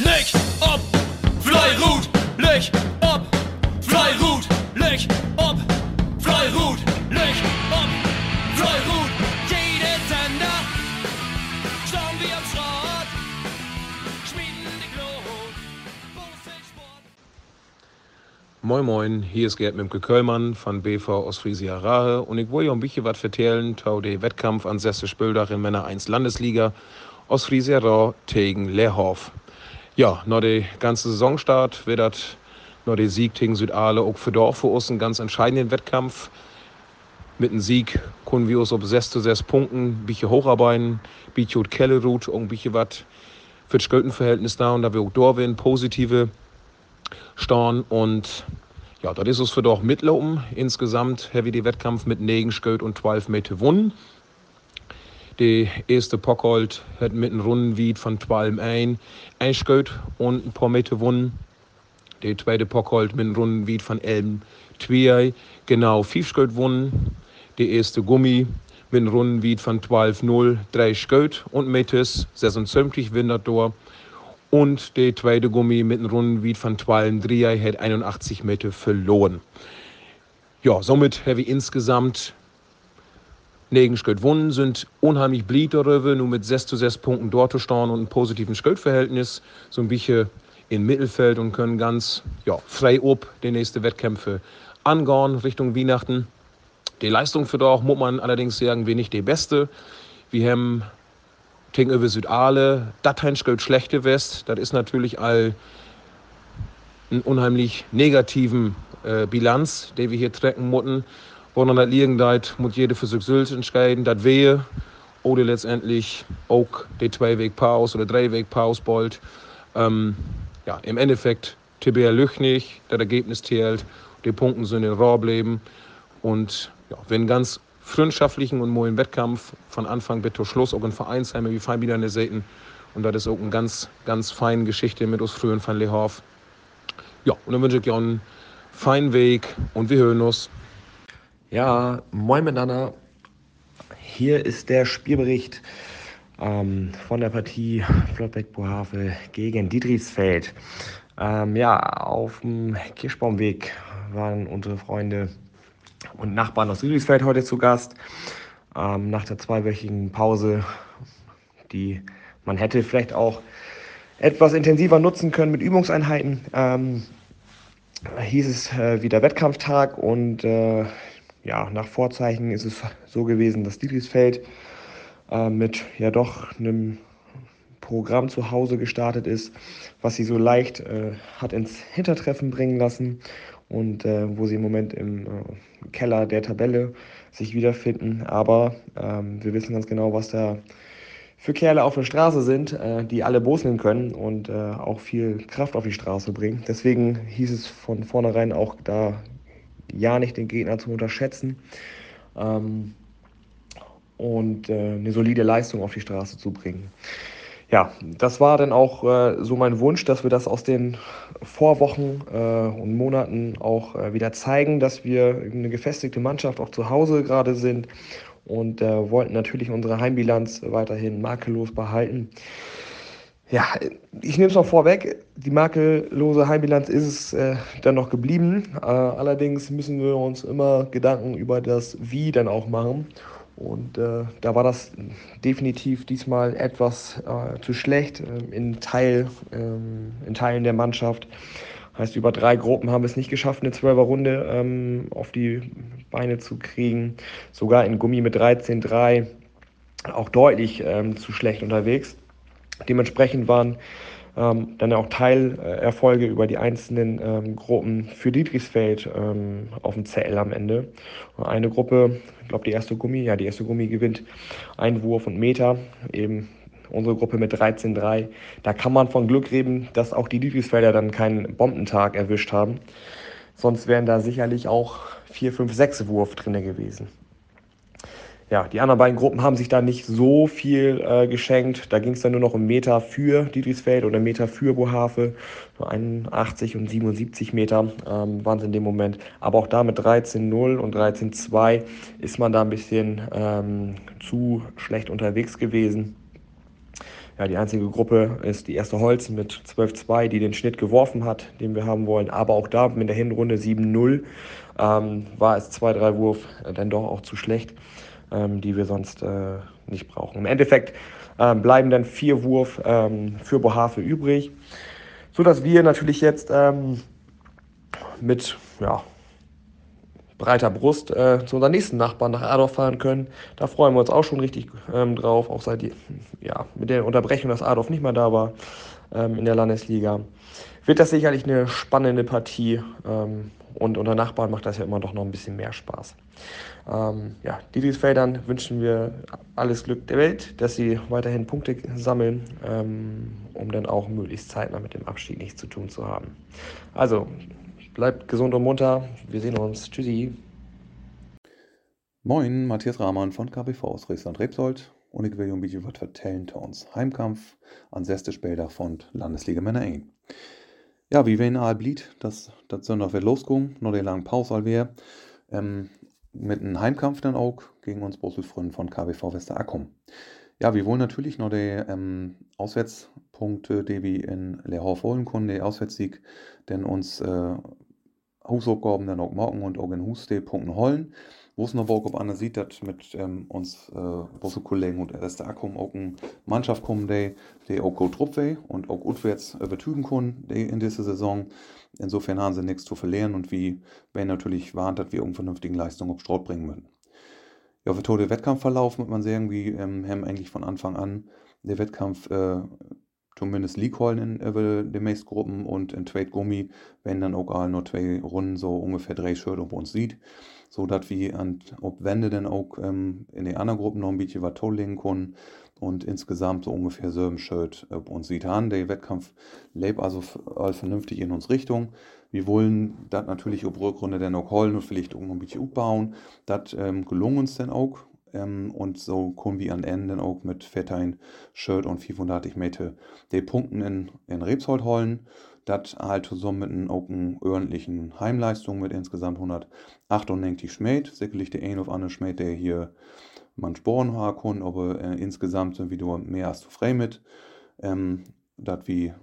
Licht ob, Fleirut, Licht ob, Fleirut, Licht ob, Fleirut, Licht ob, Fleirut. Jede Sender, schauen wir am Schrott, schmieden die Glut. Moin Moin, hier ist Gerd Mimke Köllmann von BV Ostfriesia Rahe und ich will euch ein bisschen was erzählen zu dem Wettkampf an Sesse Spöldach in Männer 1 Landesliga Ostfriesia Rahe gegen Leerhof. Ja, nach der ganze Saisonstart wird das nach der Sieg gegen Südale auch für Dorf für uns ein ganz entscheidenden Wettkampf. Mit einem Sieg können wir uns auf 6 zu 6 Punkten ein bisschen hocharbeiten, bisschen Kellerut ein bisschen was für das Göltenverhältnis da und da wir auch Dorwin positive Storn und ja, das ist es für doch mitlaufen. Insgesamt wir den Wettkampf mit 9 Sköld und 12 Meter gewonnen. Der erste Pockhold hat mit einem Rundenwied von 12 ein, ein Sköld und ein paar Meter gewonnen. Der zweite Pockhold mit einem Rundenwied von 11 2, genau 5 Sköld gewonnen. Der erste Gummi mit einem Rundenwied von 12 0, 3 Sköld und Meters 76 windert durch. Und der zweite Gummi mit einem Rundenwied von 12 3 hat 81 Meter verloren. Ja, somit haben wir insgesamt negen gewonnen, sind unheimlich blieb darüber, nur mit 6 zu 6 Punkten dort zu stehen und einem positiven Schrittverhältnis, so ein bisschen im Mittelfeld und können ganz ja, frei ob die nächsten Wettkämpfe angehen Richtung Weihnachten. Die Leistung für doch muss man allerdings sagen, wir nicht die beste. Wir haben gegenüber Südale, das Schritt schlechte West, das ist natürlich all einen unheimlich negativen äh, Bilanz, die wir hier trecken mussten. Dann das liegen, das muss jeder für sich selbst entscheiden, das wehe oder letztendlich auch die zwei Weg Pause oder drei Weg Pause bald. Ähm, ja, im Endeffekt TBR Lüchnig, das Ergebnis zählt, die Punkte sind in Raw bleiben und ja, wenn ganz freundschaftlichen und moinen Wettkampf von Anfang bis zum Schluss auch in Vereinsheime wie fein wieder Seiten und das ist auch eine ganz, ganz feine Geschichte mit uns frühen von Lehoff. Ja, und dann wünsche ich euch einen feinen Weg und wir hören uns. Ja, moin miteinander. Hier ist der Spielbericht ähm, von der Partie Flottbeck-Bohave gegen Dietrichsfeld. Ähm, ja, auf dem Kirschbaumweg waren unsere Freunde und Nachbarn aus Dietrichsfeld heute zu Gast. Ähm, nach der zweiwöchigen Pause, die man hätte vielleicht auch etwas intensiver nutzen können mit Übungseinheiten, ähm, hieß es äh, wieder Wettkampftag und äh, ja, nach Vorzeichen ist es so gewesen, dass Dietrichsfeld äh, mit ja doch einem Programm zu Hause gestartet ist, was sie so leicht äh, hat ins Hintertreffen bringen lassen und äh, wo sie im Moment im äh, Keller der Tabelle sich wiederfinden. Aber ähm, wir wissen ganz genau, was da für Kerle auf der Straße sind, äh, die alle boseln können und äh, auch viel Kraft auf die Straße bringen. Deswegen hieß es von vornherein auch da ja nicht den Gegner zu unterschätzen ähm, und äh, eine solide Leistung auf die Straße zu bringen. Ja, das war dann auch äh, so mein Wunsch, dass wir das aus den Vorwochen äh, und Monaten auch äh, wieder zeigen, dass wir eine gefestigte Mannschaft auch zu Hause gerade sind und äh, wollten natürlich unsere Heimbilanz weiterhin makellos behalten. Ja, ich nehme es noch vorweg. Die makellose Heimbilanz ist es äh, dann noch geblieben. Äh, allerdings müssen wir uns immer Gedanken über das Wie dann auch machen. Und äh, da war das definitiv diesmal etwas äh, zu schlecht ähm, in, Teil, ähm, in Teilen der Mannschaft. Heißt, über drei Gruppen haben wir es nicht geschafft, eine Zwölferrunde ähm, auf die Beine zu kriegen. Sogar in Gummi mit 13-3 auch deutlich ähm, zu schlecht unterwegs. Dementsprechend waren ähm, dann auch Teilerfolge über die einzelnen ähm, Gruppen für Dietrichsfeld ähm, auf dem Zell am Ende. Eine Gruppe, ich glaube die erste Gummi, ja die erste Gummi gewinnt Einwurf und Meter, eben unsere Gruppe mit 13-3. Da kann man von Glück reden, dass auch die Dietrichsfelder dann keinen Bombentag erwischt haben. Sonst wären da sicherlich auch 4, 5, 6 Wurf drin gewesen ja, die anderen beiden Gruppen haben sich da nicht so viel äh, geschenkt. Da ging es dann nur noch um Meter für Dietrichsfeld oder Meter für Bohave. Nur 81 und 77 Meter ähm, waren es in dem Moment. Aber auch da mit 13-0 und 13-2 ist man da ein bisschen ähm, zu schlecht unterwegs gewesen. ja, die einzige Gruppe ist die erste Holz mit 12-2, die den Schnitt geworfen hat, den wir haben wollen. Aber auch da mit der Hinrunde 7-0 ähm, war es 2-3 Wurf äh, dann doch auch zu schlecht, ähm, die wir sonst äh, nicht brauchen. Im Endeffekt ähm, bleiben dann vier Wurf ähm, für Bohave übrig, sodass wir natürlich jetzt ähm, mit ja, breiter Brust äh, zu unseren nächsten Nachbarn nach Adorf fahren können. Da freuen wir uns auch schon richtig ähm, drauf, auch seit ja, mit der Unterbrechung, dass Adorf nicht mehr da war ähm, in der Landesliga. Wird das sicherlich eine spannende Partie ähm, und unter Nachbarn macht das ja immer doch noch ein bisschen mehr Spaß. Ähm, ja, Didrichsfeldern wünschen wir alles Glück der Welt, dass sie weiterhin Punkte sammeln, ähm, um dann auch möglichst zeitnah mit dem Abstieg nichts zu tun zu haben. Also Bleibt gesund und munter. Wir sehen uns. Tschüssi. Moin, Matthias Rahmann von KBV aus Riesland-Rebsold und ich will ein bisschen was Heimkampf an sechste Spieltag von Landesliga Männer 1. Ja, wie wir in Aal blieb, dass das Sonntag wird losgegangen, noch der langen Pause all wir, ähm, mit einem Heimkampf dann auch gegen uns Brüsselfreunde von KBV Wester Akkum. Ja, wir wollen natürlich noch die ähm, Auswärtspunkte, die wir in Leerhof holen können, der Auswärtssieg, denn uns äh, Hausaufgaben dann auch morgen und auch in Huste Punkten holen. Wo es noch Bock ob Anne sieht, dass mit ähm, uns äh, Kollegen und RST Akkum auch eine Mannschaft kommen, die, die auch gut Truppe und auch auswärts übertügen können die in dieser Saison. Insofern haben sie nichts zu verlieren und wie wenn natürlich warnt, dass wir eine vernünftige Leistung auf Straut bringen müssen. Ja, für tote Wettkampfverlauf muss man sagen, wie ähm, haben eigentlich von Anfang an der Wettkampf äh, zumindest League holen in über den meisten Gruppen und in Trade Gummi, wenn dann auch all nur zwei Runden so ungefähr drei Schritte auf uns sieht, so dass wir an, ob Wände dann auch ähm, in den anderen Gruppen noch ein bisschen was toll können und insgesamt so ungefähr so ein Shirt auf uns sieht an. Der Wettkampf lebt also all vernünftig in uns Richtung. Wir wollen das natürlich auf Rückrunde dann auch holen und vielleicht auch noch ein bisschen aufbauen. Das ähm, gelungen uns dann auch und so kommen wir an Ende auch mit Fettein, Shirt und 500 Meter die Punkten in, in Rebsold holen. Das halt zusammen mit einer auch ordentlichen Heimleistung mit insgesamt 198 Schmäht. Sicherlich der ein oder andere Schmäht, der hier man Sporen haben kann, aber äh, insgesamt sind wir mehr als zufrieden mit. Ähm, dass wir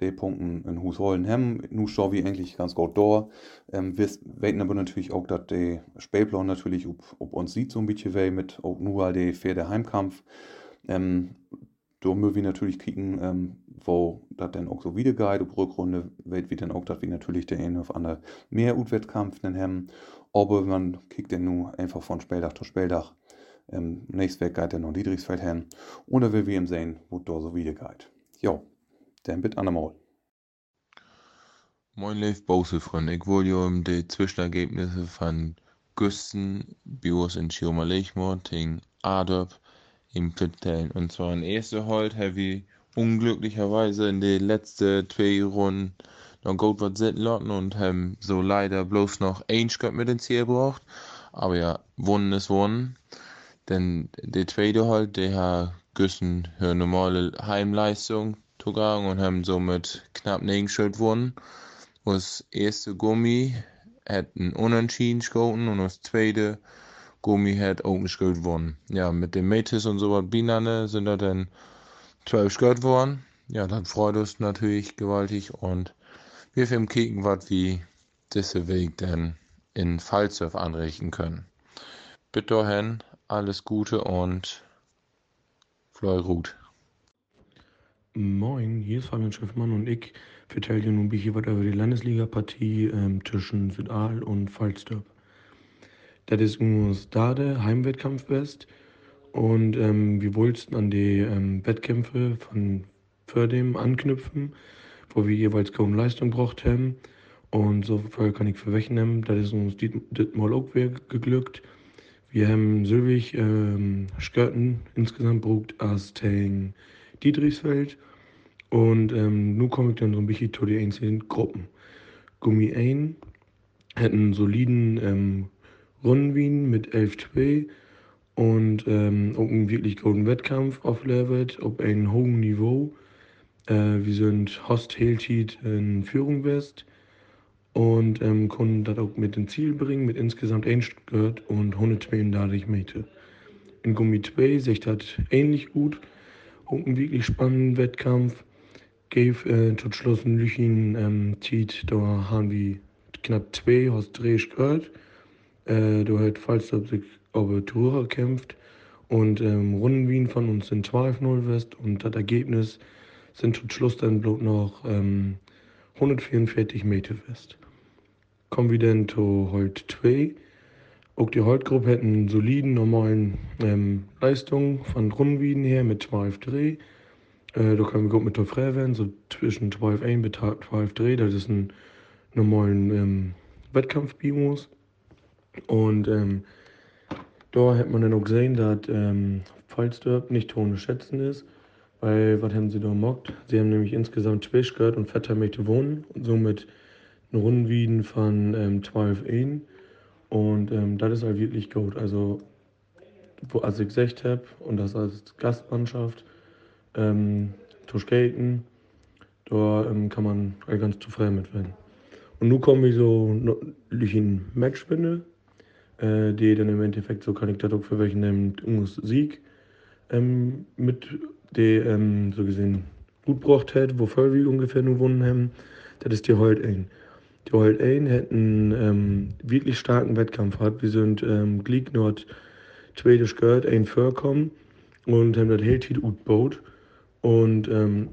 die Punkten in Hushollen haben. Nu schauen wir eigentlich ganz gut da. Ähm, wir weten aber natürlich auch, dass der Spielplan natürlich ob, ob uns sieht so ein bisschen weh mit auch nur der Pferde Heimkampf. Ähm, da müssen wir natürlich kicken, ähm, wo das dann auch so wieder geht. Ob Rückrunde wird wir dann auch, dass wir natürlich der eine auf andere mehr Wettkampf dann haben. Aber man kickt dann nur einfach von Spieldach zu Spieldach. Ähm, nächstes Weg geht dann noch Dietrichsfeld hin. Da will wir ihm sehen, wo da so wieder geht. Ja. Den bit anmal. Moin Leif Bauselfreund, ich wollte ja um die Zwischenergebnisse von Güsten, Bios in Chioma Lechmord gegen Adop im vertellen. Und zwar in erster habe ich unglücklicherweise in den letzten zwei Runden noch gut was sitzen und haben so leider bloß noch ein Schritt mit ins Ziel gebracht. Aber ja, wonnen ist wonnen. Denn der zweite Halt, der hat Güsten eine normale Heimleistung gegangen und haben somit knapp nebengestellt worden. Das erste Gummi hat ein Unentschieden gehalten und das zweite Gummi hat auch nicht gewonnen. Ja, mit dem Metis und so was Binane sind da dann zwölf gehört worden. Ja, dann freut uns natürlich gewaltig und wir filmen kicken, was wir diese Weg dann in Fallsurf anrichten können. Bitte dahin, alles Gute und Fleurut. Moin, hier ist Fabian Schiffmann und ich vertelle dir nun ein bisschen was über die Landesliga-Partie ähm, zwischen Südaal und Falsterb. Das ist nur Stade, Heimwettkampf West und ähm, wir wollten an die ähm, Wettkämpfe von Fördem anknüpfen, wo wir jeweils kaum Leistung braucht haben. Und so kann ich verwechnen, das ist uns diesmal auch geglückt. Wir haben Sylvig ähm, Skirten insgesamt braucht als Tang Dietrichsfeld. Und ähm, nun komme ich dann so ein bisschen zu den einzelnen Gruppen. Gummi 1 hat einen soliden ähm, Rundenwien mit 11-2 und ähm, auch einen wirklich guten Wettkampf auflevert, auf einem hohen Niveau. Äh, wir sind Host Heltied in Führung West und ähm, konnten das auch mit ins Ziel bringen, mit insgesamt 1 gehört und 132 Meter. In Gummi 2 sich das ähnlich gut einen wirklich spannenden Wettkampf. Gave äh, tot Schluss ein Lüchen ähm, Tiet, da haben wir knapp zwei, hast drei gehört. Äh, da hat Falstaff sich aber Tourer kämpft und ähm, Rundenwien von uns sind 12-0 West und das Ergebnis sind zum Schluss dann bloß noch ähm, 144 Meter West. Kommen wir dann zu Holt 2. Auch die Holtgruppe hat einen soliden, normalen ähm, Leistung von Rundenwien her mit 12 Dreh. Äh, da können wir gut mit der Frei werden, so zwischen 12-1 bis 12 Dreh. Das ist ein normalen ähm, Wettkampf-Bimos. Und ähm, da hat man dann auch gesehen, dass ähm, Falsdorp nicht ohne Schätzen ist. Weil, was haben sie da gemockt? Sie haben nämlich insgesamt gehört und fetter Meter wohnen und somit eine Rundenwieden von ähm, 12 1. Und ähm, das ist halt wirklich gut. Also, wo, als ich gesagt habe, und das als Gastmannschaft, ähm, skaten, da ähm, kann man halt ganz zufrieden mit werden. Und nun kommen wir so durch ein Matchspinne, äh, die dann im Endeffekt so kann ich das auch für welchen Ungus Sieg ähm, mit der ähm, so gesehen gut gebracht hat, wo wir ungefähr nur gewonnen haben, das ist die ein. Die Holt ein hat einen ähm, wirklich starken Wettkampf gehabt. Wir sind ähm, Glied Nord zweite gehört, ein vorkommen und haben das Helltit gut gebaut. Und ähm,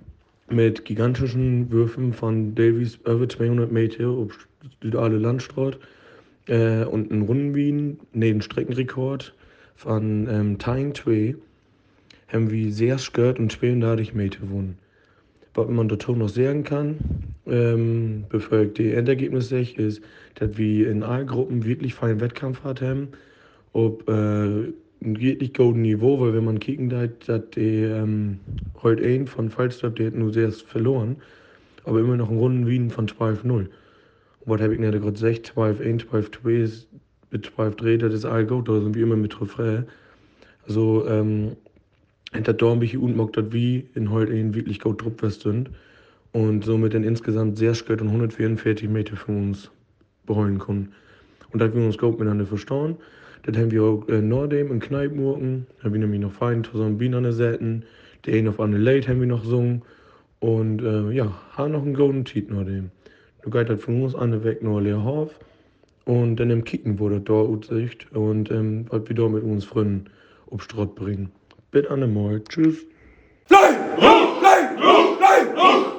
mit gigantischen Würfen von Davies über 200 Meter auf Südale Landstraat äh, und einen Rundenwien, nee, einen Streckenrekord von ähm, Tying 2 haben wir sehr gehört und 32 Meter gewonnen. Man dazu noch sagen kann, ähm, bevor ich die Endergebnisse sehe, ist, dass wir in allen Gruppen wirklich feinen Wettkampf hatten. Ob äh, ein wirklich gutes Niveau, weil wenn man kicken da, dass die ähm, heute ein von Falstaff, die hat nur sehr verloren, aber immer noch einen runden Wien von 12-0. Und was habe ich gerade gesagt, 12-1, 12-2 mit 12 3 das ist all gut, da sind wir immer mit Refrain. Also, ähm, hinter Dornbich und mag das wie in heute ein wirklich gut Trupp sind und somit dann insgesamt sehr spät und 144 Meter von uns beholen können. Und da wir uns gut miteinander verstehen. Das haben wir auch in Nordem in Kneipenmurken, haben wir nämlich noch fein zusammen Bienen an der Seite. Der einen auf eine Late haben wir noch gesungen. Und äh, ja, haben noch einen Golden Tiet Nordem. Du gehst halt von uns an weg nach Leerhof. Und dann im Kicken wurde da Aussicht und ähm, was wir da mit uns Freunden auf Strott bringen. Bitte an Mal. Tschüss. Fly,